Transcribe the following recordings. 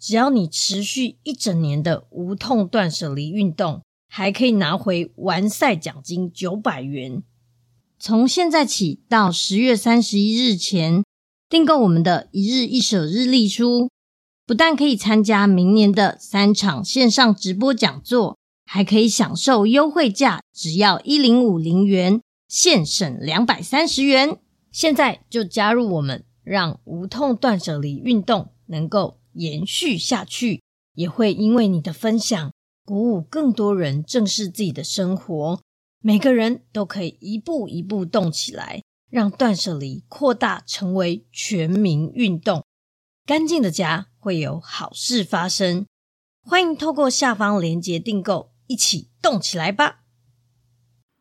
只要你持续一整年的无痛断舍离运动，还可以拿回完赛奖金九百元。从现在起到十月三十一日前订购我们的一日一舍日历书，不但可以参加明年的三场线上直播讲座，还可以享受优惠价，只要一零五零元，现省两百三十元。现在就加入我们，让无痛断舍离运动能够。延续下去，也会因为你的分享，鼓舞更多人正视自己的生活。每个人都可以一步一步动起来，让断舍离扩大成为全民运动。干净的家会有好事发生。欢迎透过下方链接订购，一起动起来吧！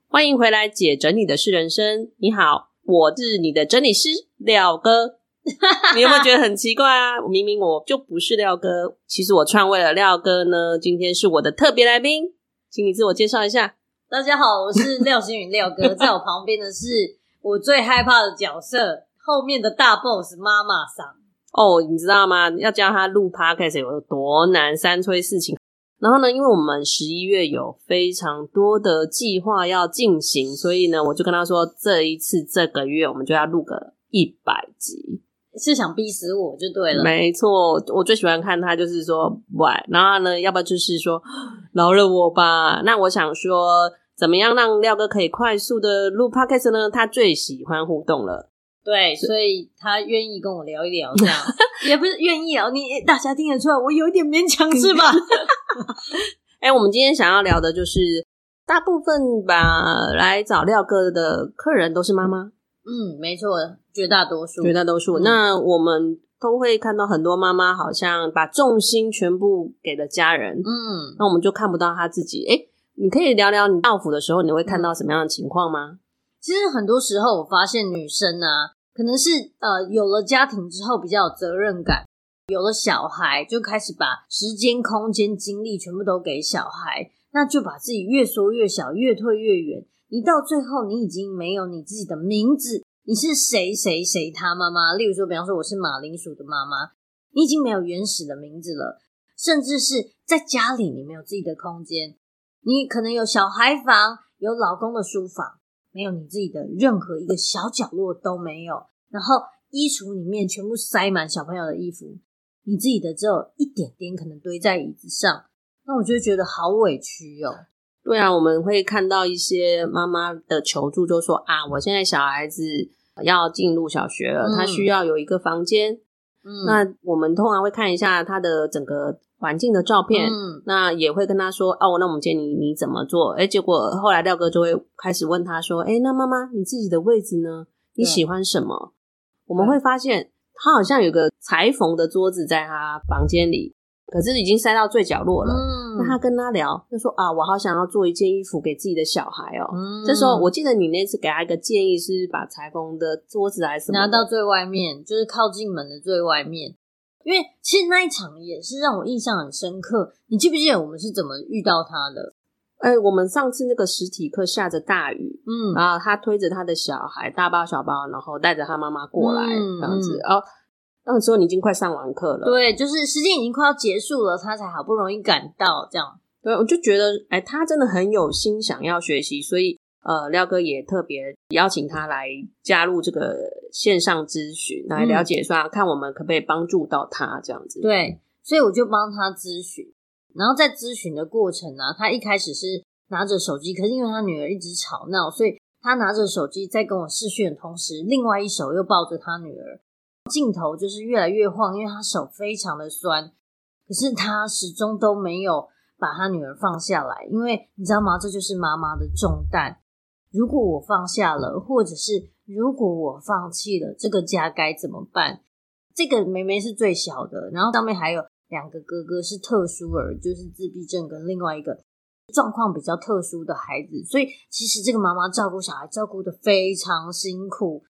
欢迎回来，姐整理的是人生。你好，我是你的整理师廖哥。你有没有觉得很奇怪啊？明明我就不是廖哥，其实我篡位了廖哥呢。今天是我的特别来宾，请你自我介绍一下。大家好，我是廖星云廖哥，在我旁边的是我最害怕的角色，后面的大 boss 妈妈桑。哦，你知道吗？要教他录 podcast 有多难，三催四请。然后呢，因为我们十一月有非常多的计划要进行，所以呢，我就跟他说，这一次这个月我们就要录个一百集。是想逼死我就对了，没错，我最喜欢看他就是说不爱，然后呢，要不然就是说饶了我吧。那我想说，怎么样让廖哥可以快速的录 podcast 呢？他最喜欢互动了，对，所以他愿意跟我聊一聊，这样 也不是愿意啊，你大家听得出来，我有一点勉强是吧？哎、欸，我们今天想要聊的就是，大部分吧来找廖哥的客人都是妈妈。嗯，没错，绝大多数，绝大多数。嗯、那我们都会看到很多妈妈好像把重心全部给了家人，嗯，那我们就看不到她自己。诶，你可以聊聊你到府的时候，你会看到什么样的情况吗？其实很多时候，我发现女生啊，可能是呃有了家庭之后比较有责任感，有了小孩就开始把时间、空间、精力全部都给小孩，那就把自己越缩越小，越退越远。你到最后，你已经没有你自己的名字，你是谁谁谁他妈妈？例如说，比方说我是马铃薯的妈妈，你已经没有原始的名字了，甚至是在家里你没有自己的空间，你可能有小孩房，有老公的书房，没有你自己的任何一个小角落都没有，然后衣橱里面全部塞满小朋友的衣服，你自己的只有一点点可能堆在椅子上，那我就觉得好委屈哦。对啊，我们会看到一些妈妈的求助，就说啊，我现在小孩子要进入小学了，嗯、他需要有一个房间。嗯，那我们通常会看一下他的整个环境的照片，嗯，那也会跟他说哦，那我们建议你你怎么做？哎，结果后来廖哥就会开始问他说，哎，那妈妈你自己的位置呢？你喜欢什么？我们会发现他好像有个裁缝的桌子在他房间里。可是已经塞到最角落了。嗯，那他跟他聊，就说啊，我好想要做一件衣服给自己的小孩哦。嗯，这时候我记得你那次给他一个建议是把裁缝的桌子还是什么拿到最外面，就是靠近门的最外面。因为其实那一场也是让我印象很深刻。你记不记得我们是怎么遇到他的？哎，我们上次那个实体课下着大雨，嗯，然后他推着他的小孩大包小包，然后带着他妈妈过来，嗯，这样子哦。那个时候你已经快上完课了，对，就是时间已经快要结束了，他才好不容易赶到，这样。对，我就觉得，哎，他真的很有心想要学习，所以呃，廖哥也特别邀请他来加入这个线上咨询，来了解说，看我们可不可以帮助到他这样子。对，所以我就帮他咨询，然后在咨询的过程呢，他一开始是拿着手机，可是因为他女儿一直吵闹，所以他拿着手机在跟我视讯的同时，另外一手又抱着他女儿。镜头就是越来越晃，因为他手非常的酸，可是他始终都没有把他女儿放下来，因为你知道吗？这就是妈妈的重担。如果我放下了，或者是如果我放弃了，这个家该怎么办？这个妹妹是最小的，然后上面还有两个哥哥是特殊儿，就是自闭症跟另外一个状况比较特殊的孩子，所以其实这个妈妈照顾小孩照顾得非常辛苦。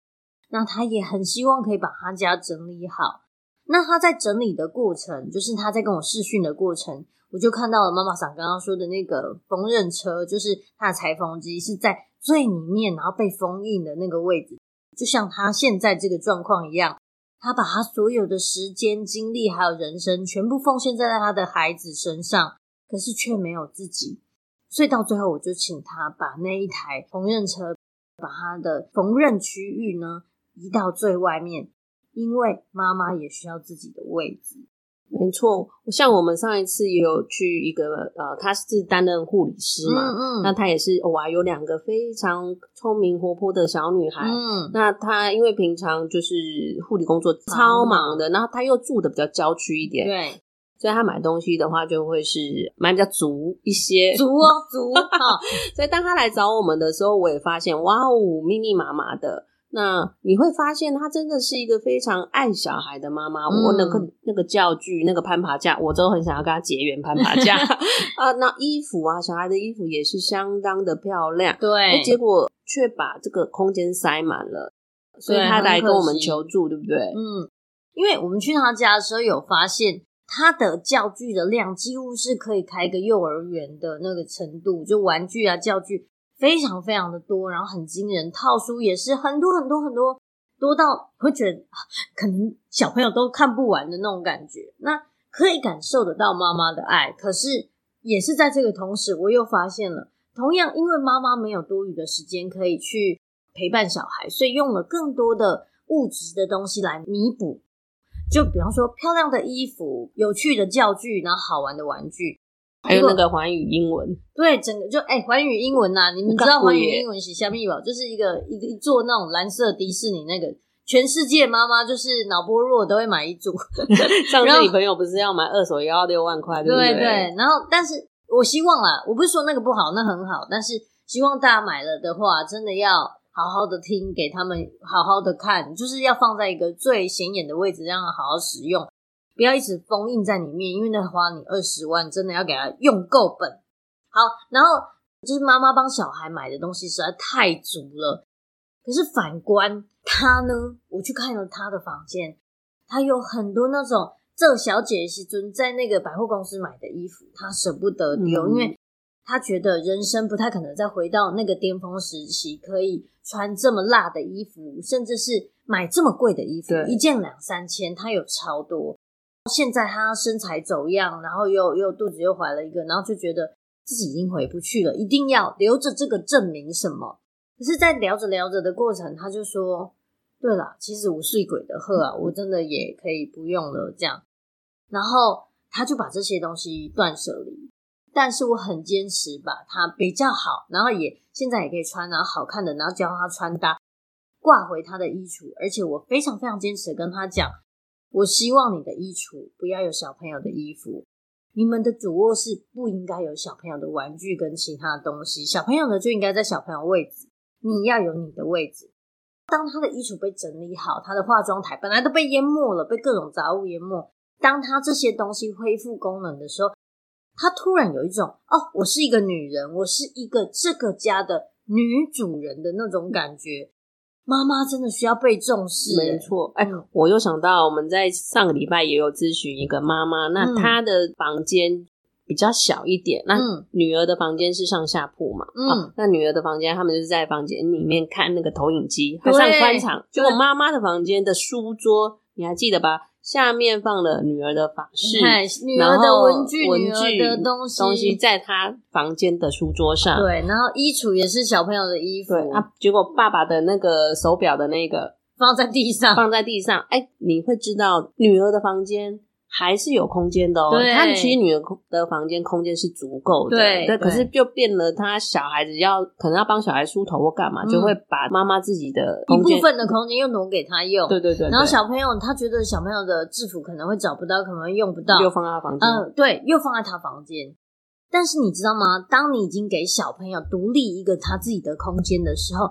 那他也很希望可以把他家整理好。那他在整理的过程，就是他在跟我视讯的过程，我就看到了妈妈桑刚刚说的那个缝纫车，就是他的裁缝机是在最里面，然后被封印的那个位置，就像他现在这个状况一样。他把他所有的时间、精力还有人生全部奉献在他的孩子身上，可是却没有自己。所以到最后，我就请他把那一台缝纫车，把他的缝纫区域呢，移到最外面，因为妈妈也需要自己的位置。没错，像我们上一次也有去一个呃，他是担任护理师嘛，嗯嗯，那他也是哇，有两个非常聪明活泼的小女孩。嗯，那她因为平常就是护理工作超忙的，嗯，然后她又住的比较郊区一点，对，所以他买东西的话就会是买比较足一些，足 哦足。好，所以当他来找我们的时候，我也发现哇哦，密密麻麻的。那你会发现，她真的是一个非常爱小孩的妈妈。嗯、我那个那个教具、那个攀爬架，我都很想要跟她结缘攀爬架 啊。那衣服啊，小孩的衣服也是相当的漂亮。对，结果却把这个空间塞满了，所以她来跟我们求助，对，对不对？嗯，因为我们去她家的时候有发现，她的教具的量几乎是可以开一个幼儿园的那个程度，就玩具啊、教具。非常非常的多，然后很惊人，套书也是很多很多很多，多到会觉得可能小朋友都看不完的那种感觉。那可以感受得到妈妈的爱，可是也是在这个同时，我又发现了，同样因为妈妈没有多余的时间可以去陪伴小孩，所以用了更多的物质的东西来弥补。就比方说漂亮的衣服、有趣的教具，然后好玩的玩具。还有那个环宇英文，对，整个就哎，环宇英文呐、啊，你们知道环宇英文是虾米吧？就是一个一个一座那种蓝色迪士尼那个，全世界妈妈就是脑波弱都会买一组。上次你朋友不是要买二手也要六万块，对不对？对对。然后，但是我希望啊，我不是说那个不好，那很好，但是希望大家买了的话，真的要好好的听，给他们好好的看，就是要放在一个最显眼的位置，让他好好使用。不要一直封印在里面，因为那花你二十万，真的要给他用够本。好，然后就是妈妈帮小孩买的东西实在太足了。可是反观他呢，我去看了他的房间，他有很多那种这小姐是尊在那个百货公司买的衣服，他舍不得丢，嗯，因为他觉得人生不太可能再回到那个巅峰时期，可以穿这么辣的衣服，甚至是买这么贵的衣服，一件两三千，他有超多。现在他身材走样，然后又又肚子又怀了一个，然后就觉得自己已经回不去了，一定要留着这个证明什么？可是，在聊着聊着的过程，他就说：“对了，其实我睡鬼的贺啊，我真的也可以不用了。”这样，然后他就把这些东西断舍离。但是我很坚持把它比较好，然后也现在也可以穿，然后好看的，然后教他穿搭，挂回他的衣橱。而且我非常非常坚持跟他讲。我希望你的衣橱不要有小朋友的衣服，你们的主卧室不应该有小朋友的玩具跟其他东西，小朋友的就应该在小朋友位置，你要有你的位置。当他的衣橱被整理好，他的化妆台本来都被淹没了，被各种杂物淹没。当他这些东西恢复功能的时候，他突然有一种哦，我是一个女人，我是一个这个家的女主人的那种感觉。妈妈真的需要被重视，没错。哎，我又想到我们在上个礼拜也有咨询一个妈妈，那她的房间比较小一点，嗯、那女儿的房间是上下铺嘛，嗯、哦，那女儿的房间他们就是在房间里面看那个投影机，还算宽敞。结果妈妈的房间的书桌，你还记得吧？下面放了女儿的发饰，女儿的文具、文具的东西，东西在她房间的书桌上。对，然后衣橱也是小朋友的衣服。对啊，结果爸爸的那个手表的那个放在地上，放在地上。哎，你会知道女儿的房间。还是有空间的哦，他其实女儿的房间空间是足够的，对，对，可是就变了，他小孩子要可能要帮小孩梳头或干嘛，嗯、就会把妈妈自己的一部分的空间又挪给他用，对对对，对，然后小朋友他觉得小朋友的制服可能会找不到，可能会用不到，又放在他房间，嗯，对，又放在他房间。但是你知道吗？当你已经给小朋友独立一个他自己的空间的时候，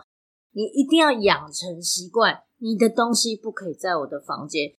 你一定要养成习惯，你的东西不可以在我的房间。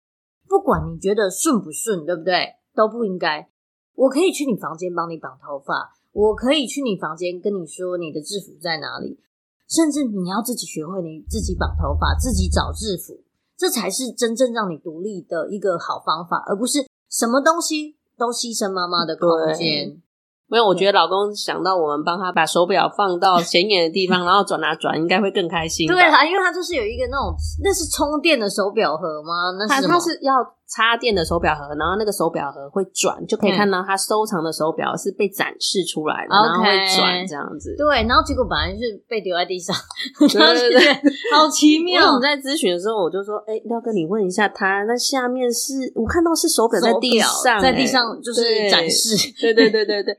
不管你觉得顺不顺，对不对？都不应该。我可以去你房间帮你绑头发，我可以去你房间跟你说你的制服在哪里，甚至你要自己学会你自己绑头发，自己找制服，这才是真正让你独立的一个好方法，而不是什么东西都牺牲妈妈的空间。没有，我觉得老公想到我们帮他把手表放到显眼的地方，然后转啊转，应该会更开心。对啊，因为他就是有一个那种，那是充电的手表盒吗？那是他是要插电的手表盒，然后那个手表盒会转，就可以看到他收藏的手表是被展示出来的，嗯、然后会转这样子。对，然后结果本来是被丢在地上，对 对对，好奇妙。我们在咨询的时候，我就说：“哎、欸，廖哥，你问一下他，那下面是我看到是手表在地上、欸，在地上就是展示。”对对对对对。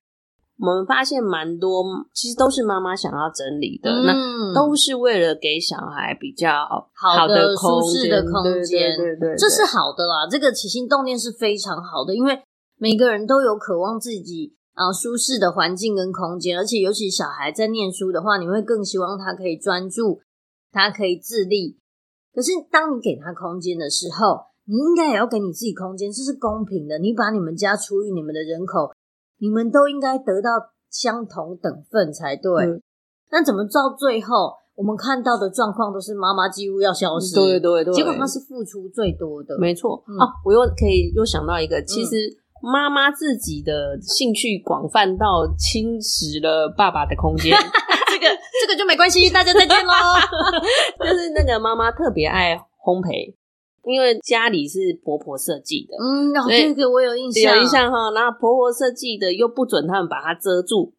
我们发现蛮多，其实都是妈妈想要整理的，嗯、那都是为了给小孩比较好的舒适的空间，对对对，这是好的啦。这个起心动念是非常好的，因为每个人都有渴望自己啊舒适的环境跟空间，而且尤其小孩在念书的话，你会更希望他可以专注，他可以自立。可是当你给他空间的时候，你应该也要给你自己空间，这是公平的。你把你们家除以你们的人口。你们都应该得到相同等份才对。嗯、那怎么到最后，我们看到的状况都是妈妈几乎要消失？对对对，结果她是付出最多的。没错。嗯、哦，我又可以又想到一个，其实妈妈自己的兴趣广泛到侵蚀了爸爸的空间。这个这个就没关系，大家再见喽。就是那个妈妈特别爱烘焙。因为家里是婆婆设计的，嗯，然后这个我有印象，有印象哈。然后婆婆设计的又不准他们把它遮住，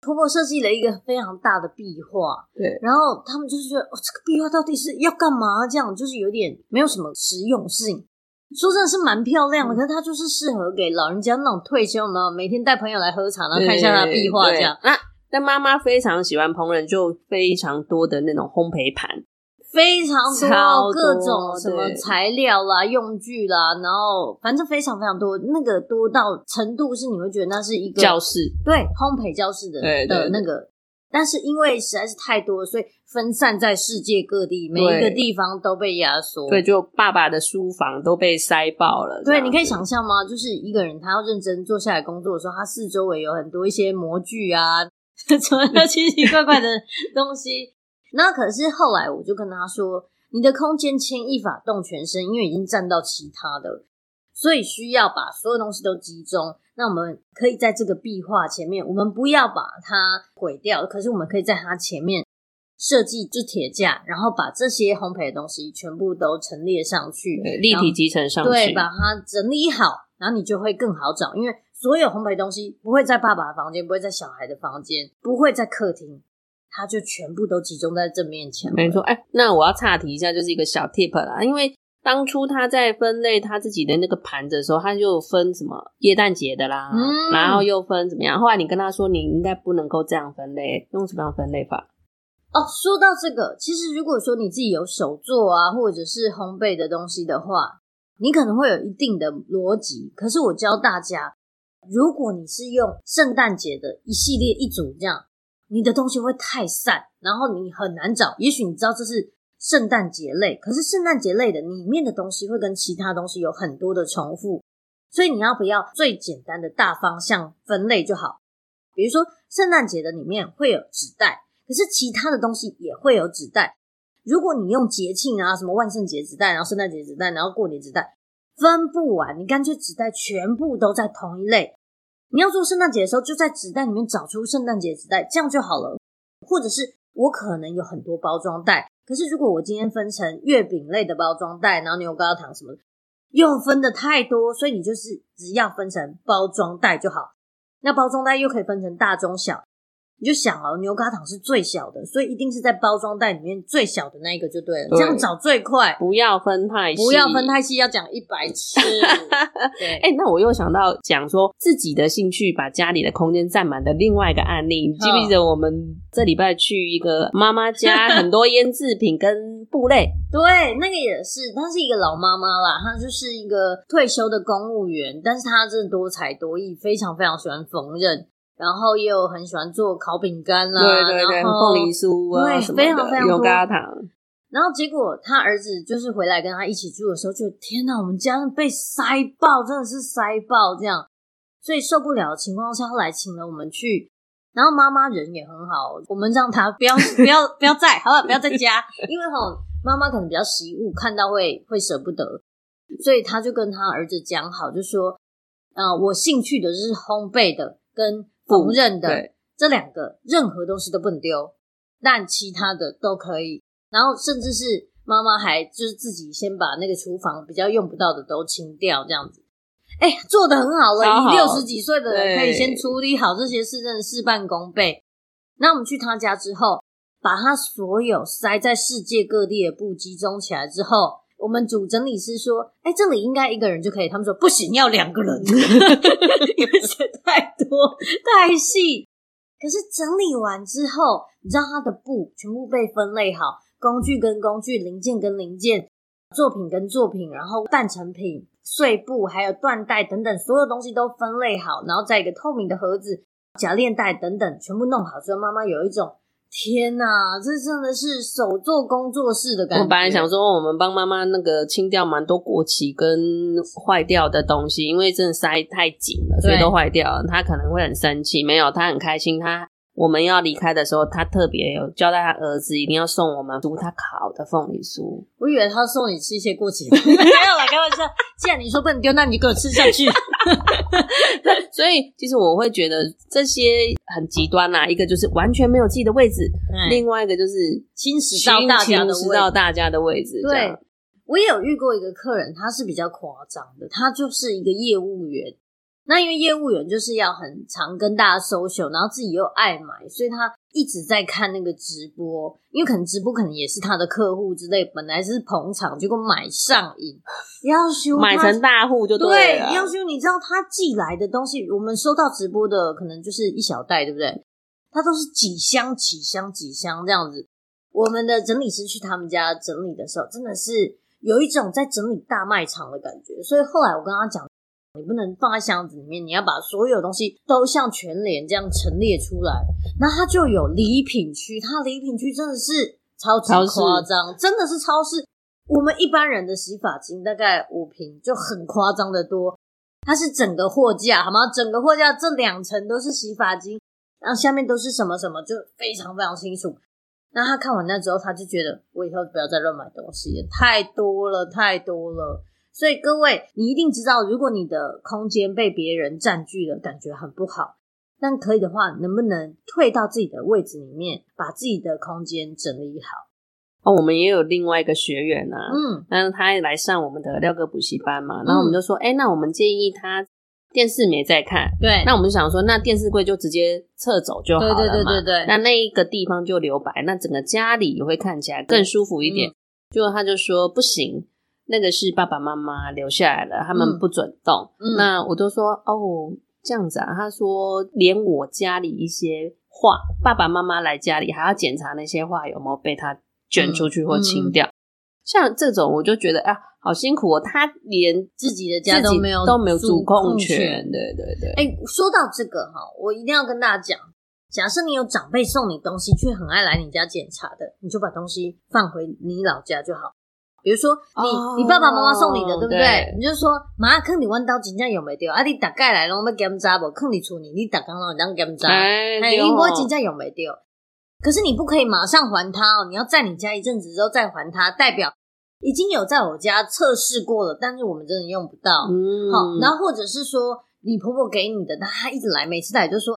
婆婆设计了一个非常大的壁画，对。然后他们就是觉得，哦，这个壁画到底是要干嘛？这样就是有点没有什么实用性。说真的是蛮漂亮的，嗯、可是它就是适合给老人家那种退休嘛，每天带朋友来喝茶，然后看一下他的壁画这样。那但妈妈非常喜欢烹饪，就非常多的那种烘焙盘。非常多各种什么材料啦、用具啦，然后反正非常非常多，那个多到程度是你会觉得那是一个教室，对，烘焙教室的对的那个。但是因为实在是太多，所以分散在世界各地，每一个地方都被压缩。对，就爸爸的书房都被塞爆了。对，你可以想象吗？就是一个人他要认真坐下来工作的时候，他四周围有很多一些模具啊，什么奇奇怪怪的东西。那可是后来我就跟他说：“你的空间牵一发动全身，因为已经占到其他的，所以需要把所有东西都集中。那我们可以在这个壁画前面，我们不要把它毁掉，可是我们可以在它前面设计就铁架，然后把这些烘焙的东西全部都陈列上去，立体集成上去，对，把它整理好，然后你就会更好找，因为所有烘焙东西不会在爸爸的房间，不会在小孩的房间，不会在客厅。”他就全部都集中在正面前，没错。哎、欸，那我要岔题一下，就是一个小 tip 啦。因为当初他在分类他自己的那个盘子的时候，他就分什么耶诞节的啦，嗯、然后又分怎么样。后来你跟他说，你应该不能够这样分类，用什么样分类法？哦，说到这个，其实如果说你自己有手做啊，或者是烘焙的东西的话，你可能会有一定的逻辑。可是我教大家，如果你是用圣诞节的一系列一组这样，你的东西会太散，然后你很难找。也许你知道这是圣诞节类，可是圣诞节类的里面的东西会跟其他东西有很多的重复，所以你要不要最简单的大方向分类就好？比如说圣诞节的里面会有纸袋，可是其他的东西也会有纸袋。如果你用节庆啊，什么万圣节纸袋，然后圣诞节纸袋，然后过年纸袋，分不完，你干脆纸袋全部都在同一类。你要做圣诞节的时候，就在纸袋里面找出圣诞节纸袋，这样就好了。或者是我可能有很多包装袋，可是如果我今天分成月饼类的包装袋，然后牛轧糖什么，又分的太多，所以你就是只要分成包装袋就好。那包装袋又可以分成大、中、小。你就想哦，牛轧糖是最小的，所以一定是在包装袋里面最小的那一个就对了，对，这样找最快。不要分太细，不要分太细，要讲一百次。对，哎、欸，那我又想到讲说自己的兴趣把家里的空间占满的另外一个案例，你记不记得我们这礼拜去一个妈妈家，很多腌制品跟布类？对，那个也是，她是一个老妈妈啦，她就是一个退休的公务员，但是她真的多才多艺，非常非常喜欢缝纫。然后也有很喜欢做烤饼干啦，对对对，凤梨酥啊，对，非常非常多。牛轧糖。然后结果他儿子就是回来跟他一起住的时候，就天哪，我们家被塞爆，真的是塞爆这样，所以受不了的情况下，后来请了我们去。然后妈妈人也很好，我们让他不要不要不要在，好了，不要在家，因为吼妈妈可能比较习物，看到会会舍不得，所以他就跟他儿子讲好，就说，呃，我兴趣的是烘焙的跟。缝纫的这两个，任何东西都不能丢，但其他的都可以。然后甚至是妈妈还就是自己先把那个厨房比较用不到的都清掉，这样子。哎，做的很好了，好，六十几岁的人可以先处理好这些事，真的事半功倍。那我们去他家之后，把他所有塞在世界各地的布集中起来之后，我们主整理师说：“哎，这里应该一个人就可以。”他们说：“不行，要两个人，因为写太多太细。”可是整理完之后，你知道他的布全部被分类好，工具跟工具，零件跟零件，作品跟作品，然后半成品、碎布还有缎带等等，所有东西都分类好，然后在一个透明的盒子、夹链袋等等全部弄好之后，妈妈有一种。天呐，这真的是手做工作室的感觉。我本来想说，我们帮妈妈那个清掉蛮多过期跟坏掉的东西，因为真的塞太紧了，所以都坏掉了。她可能会很生气，没有，她很开心。她我们要离开的时候，他特别有交代他儿子一定要送我们读他烤的凤梨酥。我以为他送你吃一些过期的，没有啦，开玩笑。既然你说不能丢，那你给我吃下去。所以，其实我会觉得这些很极端啦、啊。一个就是完全没有自己的位置，嗯、另外一个就是侵蚀到大家的侵到大家的位置。对，我也有遇过一个客人，他是比较夸张的，他就是一个业务员。那因为业务员就是要很常跟大家 social，然后自己又爱买，所以他一直在看那个直播。因为可能直播可能也是他的客户之类，本来是捧场，结果买上瘾，要修买成大户就对了。对，要修，你知道他寄来的东西，我们收到直播的可能就是一小袋，对不对？他都是几箱几箱几箱这样子。我们的整理师去他们家整理的时候，真的是有一种在整理大卖场的感觉。所以后来我跟他讲。你不能放在箱子里面，你要把所有东西都像全联这样陈列出来。那它就有礼品区，它礼品区真的是超级夸张，真的是超市。我们一般人的洗发精大概五瓶就很夸张的多，它是整个货架，好吗？整个货架这两层都是洗发精，然后下面都是什么什么，就非常非常清楚。那他看完那之后，他就觉得我以后不要再乱买东西，太多了，太多了。所以各位，你一定知道，如果你的空间被别人占据了，感觉很不好。但可以的话，能不能退到自己的位置里面，把自己的空间整理好？哦，我们也有另外一个学员啊，嗯，那他也来上我们的廖哥补习班嘛，然后我们就说，哎、嗯欸，那我们建议他电视没在看，对，那我们就想说，那电视柜就直接撤走就好了嘛，对对对对对，那那一个地方就留白，那整个家里也会看起来更舒服一点。结果、嗯、他就说不行。那个是爸爸妈妈留下来的，他们不准动。嗯、那我都说哦，这样子啊。他说，连我家里一些画，爸爸妈妈来家里还要检查那些画有没有被他卷出去或清掉。嗯嗯、像这种，我就觉得啊，好辛苦哦，他连自己的家都没有都没有主控权，权对对对。哎、欸，说到这个哈，我一定要跟大家讲，假设你有长辈送你东西，却很爱来你家检查的，你就把东西放回你老家就好。比如说你、哦、你爸爸妈妈送你的，对不对？对你就说妈，坑你弯刀真正有没丢啊？你大概来拢要检查不？坑你处理，你大刚拢当检查，哎，因为真正有没丢？可是你不可以马上还他哦，你要在你家一阵子之后再还他，代表已经有在我家测试过了，但是我们真的用不到。嗯，好，然后或者是说你婆婆给你的，但她一直来，每次来就说，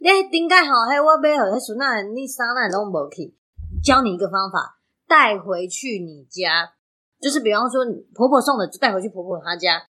你顶盖好，嘿，我买好，嘿，孙那你啥那拢无去。教你一个方法，带回去你家。就是比方说，婆婆送的就带回去婆婆她家，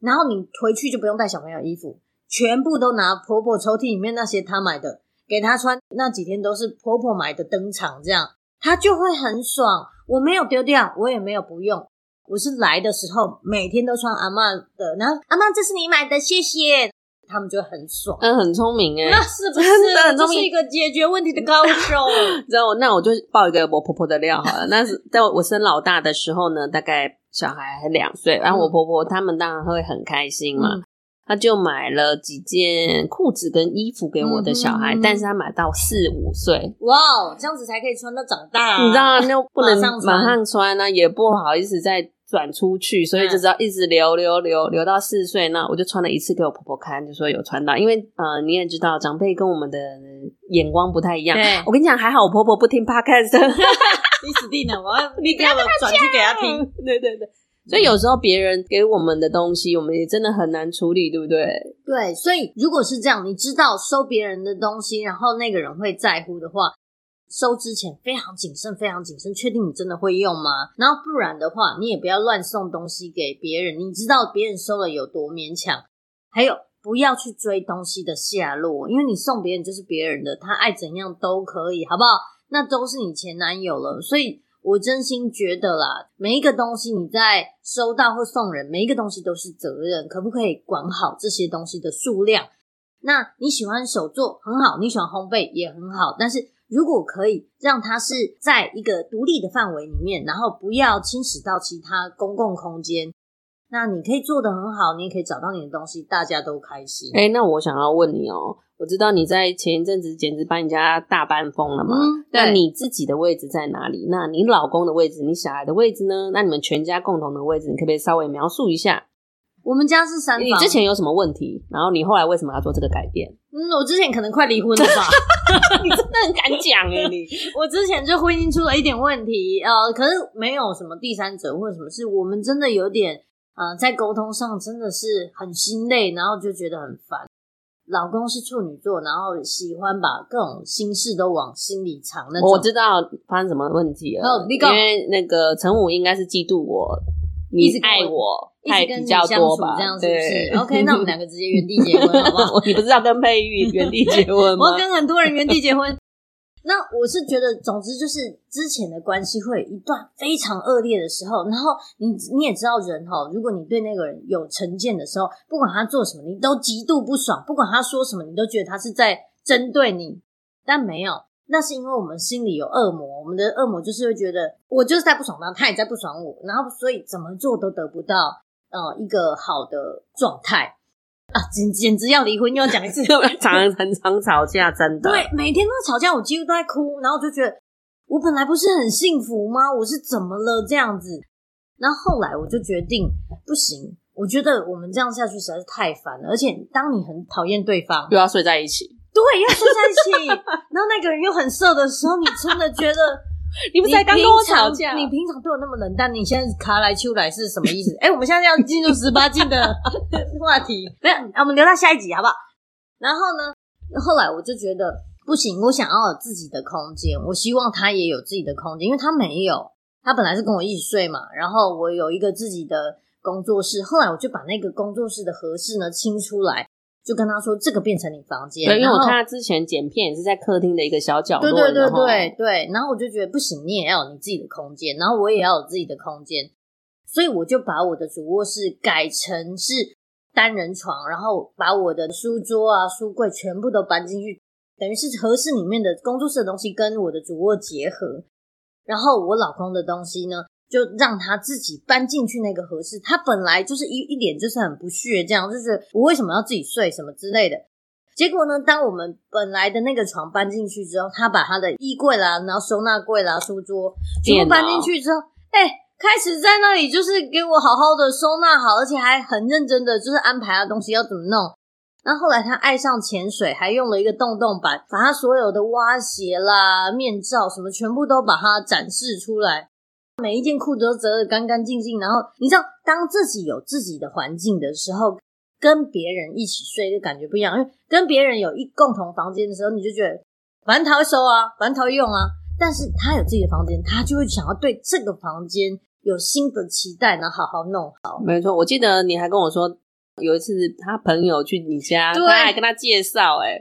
然后你回去就不用带小朋友衣服，全部都拿婆婆抽屉里面那些她买的给她穿，那几天都是婆婆买的登场，这样她就会很爽。我没有丢掉，我也没有不用，我是来的时候每天都穿阿嬷的，然后阿嬷这是你买的，谢谢。他们就很爽，嗯，很聪明哎，那是不是很聪明？是一个解决问题的高手。然后，那我就爆一个我婆婆的料好了。那是 在我生老大的时候呢，大概小孩还两岁，然后我婆婆他们当然会很开心嘛，嗯、他就买了几件裤子跟衣服给我的小孩，嗯、但是他买到四五岁，哇，这样子才可以穿到长大，啊，你知道那不能马上穿呢，啊，也不好意思再。转出去，所以就知道一直留留留留到四岁。那我就穿了一次给我婆婆看，就说有穿到。因为呃，你也知道长辈跟我们的眼光不太一样。对我跟你讲，还好我婆婆不听 Podcast，你死定了！我要你不要转去给她听。对对对，所以有时候别人给我们的东西，我们也真的很难处理，对不对？对，所以如果是这样，你知道收别人的东西，然后那个人会在乎的话。收之前非常谨慎，非常谨慎，确定你真的会用吗？然后不然的话，你也不要乱送东西给别人。你知道别人收了有多勉强？还有，不要去追东西的下落，因为你送别人就是别人的，他爱怎样都可以，好不好？那都是你前男友了。所以我真心觉得啦，每一个东西你在收到或送人，每一个东西都是责任，可不可以管好这些东西的数量？那你喜欢手作很好，你喜欢烘焙也很好，但是。如果可以让它是在一个独立的范围里面，然后不要侵蚀到其他公共空间，那你可以做得很好，你也可以找到你的东西，大家都开心。哎、欸，那我想要问你哦，我知道你在前一阵子简直把你家大搬疯了嘛？嗯，对。那你自己的位置在哪里？那你老公的位置，你小孩的位置呢？那你们全家共同的位置，你可不可以稍微描述一下？我们家是三房。你之前有什么问题？然后你后来为什么要做这个改变？嗯，我之前可能快离婚了吧？你真的很敢讲哎！你我之前就婚姻出了一点问题，呃，可是没有什么第三者或者什么事，我们真的有点呃，在沟通上真的是很心累，然后就觉得很烦。老公是处女座，然后喜欢把各种心事都往心里藏。那我知道发生什么问题了，哦、因为那个陈武应该是嫉妒我。你爱我，太比较多吧？这样是不是？OK，那我们两个直接原地结婚，好不好？你不是要跟佩玉原地结婚吗？我要跟很多人原地结婚。那我是觉得，总之就是之前的关系会有一段非常恶劣的时候，然后你你也知道人哈，如果你对那个人有成见的时候，不管他做什么，你都极度不爽；不管他说什么，你都觉得他是在针对你，但没有。那是因为我们心里有恶魔，我们的恶魔就是会觉得我就是在不爽他，他也在不爽我，然后所以怎么做都得不到呃一个好的状态啊，简简直要离婚，又要讲一次，常常常吵架，真的对，每天都在吵架，我几乎都在哭，然后就觉得我本来不是很幸福吗？我是怎么了这样子？然后后来我就决定不行，我觉得我们这样下去实在是太烦了，而且当你很讨厌对方，又要睡在一起。对，要睡在一起，然后那个人又很色的时候，你真的觉得你不是才刚跟我吵架？你平常对我那么冷淡，你现在卡来秋来是什么意思？哎、欸，我们现在要进入十八禁的话题，没有，我们留到下一集好不好？然后呢，后来我就觉得不行，我想要有自己的空间，我希望他也有自己的空间，因为他没有，他本来是跟我一起睡嘛，然后我有一个自己的工作室，后来我就把那个工作室的合适呢清出来。就跟他说，这个变成你房间。对，因为我看他之前剪片也是在客厅的一个小角落。对对对对对。然后我就觉得不行，你也要有你自己的空间，然后我也要有自己的空间，所以我就把我的主卧室改成是单人床，然后把我的书桌啊、书柜全部都搬进去，等于是合适里面的工作室的东西跟我的主卧结合。然后我老公的东西呢，就让他自己搬进去那个合适。他本来就是一一脸就是很不屑，这样就是我为什么要自己睡什么之类的。结果呢，当我们本来的那个床搬进去之后，他把他的衣柜啦，然后收纳柜啦、书桌全部搬进去之后，哎、欸，开始在那里就是给我好好的收纳好，而且还很认真的就是安排他东西要怎么弄。然后后来他爱上潜水，还用了一个洞洞板，把他所有的蛙鞋啦、面罩什么全部都把它展示出来，每一件裤子都折得干干净净。然后你知道，当自己有自己的环境的时候，跟别人一起睡就感觉不一样，因为跟别人有一共同房间的时候，你就觉得反正他会收啊，反正他会用啊。但是他有自己的房间，他就会想要对这个房间有新的期待，然后好好弄好。没错，我记得你还跟我说。有一次，他朋友去你家，对，他还跟他介绍，哎，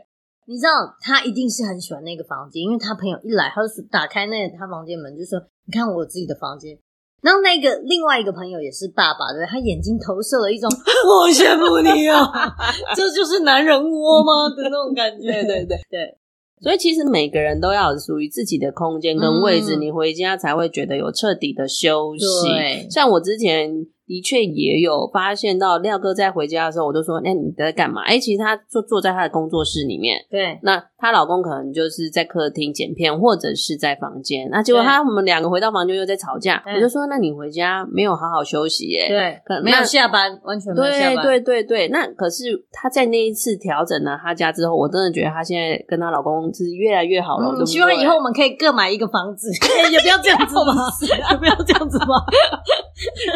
你知道他一定是很喜欢那个房间，因为他朋友一来，他就打开那个他房间门，就说：“你看我自己的房间。”然后那个另外一个朋友也是爸爸，的，他眼睛投射了一种 “我羡慕你啊，这就是男人窝吗”的那种感觉。对对对对，所以其实每个人都要有属于自己的空间跟位置，嗯，你回家才会觉得有彻底的休息。像我之前。的确也有发现到廖哥在回家的时候，我就说：“那你在干嘛？”哎，其实他坐坐在他的工作室里面。对，那她老公可能就是在客厅剪片，或者是在房间。那结果他我们两个回到房间又在吵架。我就说：“那你回家没有好好休息耶？”对，可能没有下班，完全没有下班。对对对对，那可是他在那一次调整了他家之后，我真的觉得他现在跟她老公是越来越好了。嗯，希望以后我们可以各买一个房子，也不要这样子嘛，也不要这样子嘛，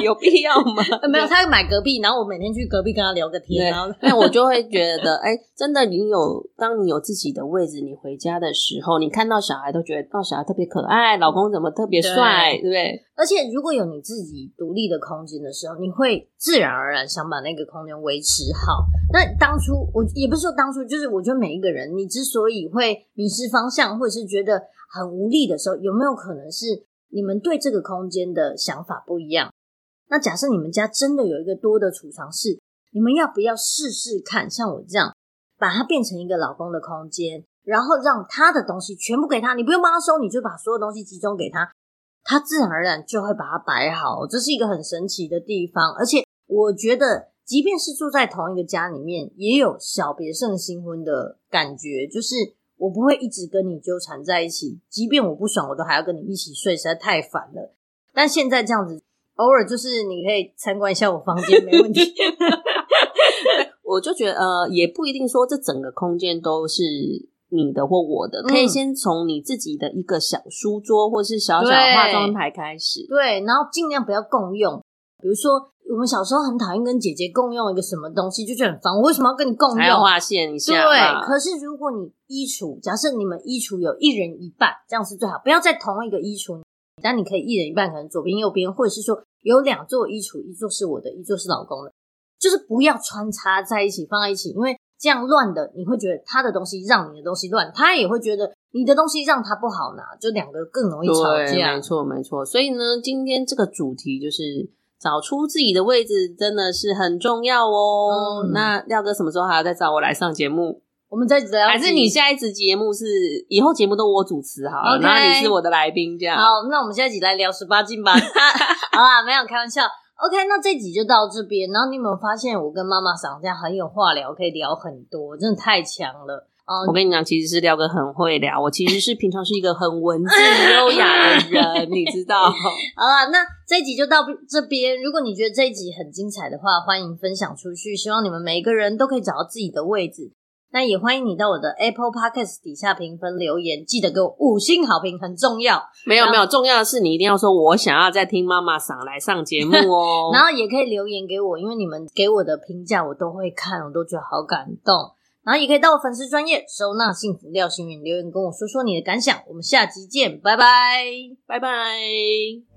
有必要。没有，他买隔壁，然后我每天去隔壁跟他聊个天，然后那我就会觉得，哎、欸，真的，你有当你有自己的位置，你回家的时候，你看到小孩都觉得，到小孩特别可爱，老公怎么特别帅，对不对？而且如果有你自己独立的空间的时候，你会自然而然想把那个空间维持好。那当初我也不是说当初，就是我觉得每一个人，你之所以会迷失方向，或者是觉得很无力的时候，有没有可能是你们对这个空间的想法不一样？那假设你们家真的有一个多的储藏室，你们要不要试试看？像我这样，把它变成一个老公的空间，然后让他的东西全部给他，你不用帮他收，你就把所有东西集中给他，他自然而然就会把它摆好。这是一个很神奇的地方，而且我觉得，即便是住在同一个家里面，也有小别胜新婚的感觉，就是我不会一直跟你纠缠在一起，即便我不爽，我都还要跟你一起睡，实在太烦了。但现在这样子。偶尔就是你可以参观一下我房间，没问题。我就觉得呃，也不一定说这整个空间都是你的或我的，嗯、可以先从你自己的一个小书桌或是小小化妆台开始。对，然后尽量不要共用。比如说，我们小时候很讨厌跟姐姐共用一个什么东西，就觉得很烦。我为什么要跟你共用？还要划线一下。对，可是如果你衣橱，假设你们衣橱有一人一半，这样是最好。不要在同一个衣橱。但你可以一人一半，可能左边右边，或者是说有两座衣橱，一座是我的，一座是老公的，就是不要穿插在一起，放在一起，因为这样乱的，你会觉得他的东西让你的东西乱，他也会觉得你的东西让他不好拿，就两个更容易吵架。没错，没错。所以呢，今天这个主题就是找出自己的位置，真的是很重要哦。嗯、那廖哥什么时候还要再找我来上节目？我们在聊，还是你下一次节目是以后节目都我主持好了，然后你是我的来宾这样。好，那我们下一集来聊十八禁吧。好啦，没有开玩笑。OK，那这集就到这边。然后你有没有发现我跟妈妈嗓这样很有话聊，可以聊很多，真的太强了。我跟你讲，其实是廖哥很会聊，我其实是平常是一个很文静优雅的人，你知道。好啦，那这一集就到这边。如果你觉得这一集很精彩的话，欢迎分享出去。希望你们每一个人都可以找到自己的位置。那也欢迎你到我的 Apple Podcast 底下评分留言，记得给我五星好评，很重要。没有没有，重要的是你一定要说，我想要再听妈妈嗓来上节目哦。然后也可以留言给我，因为你们给我的评价我都会看，我都觉得好感动。然后也可以到我粉丝专业收纳幸福廖星云留言跟我说说你的感想。我们下集见，拜拜，拜拜。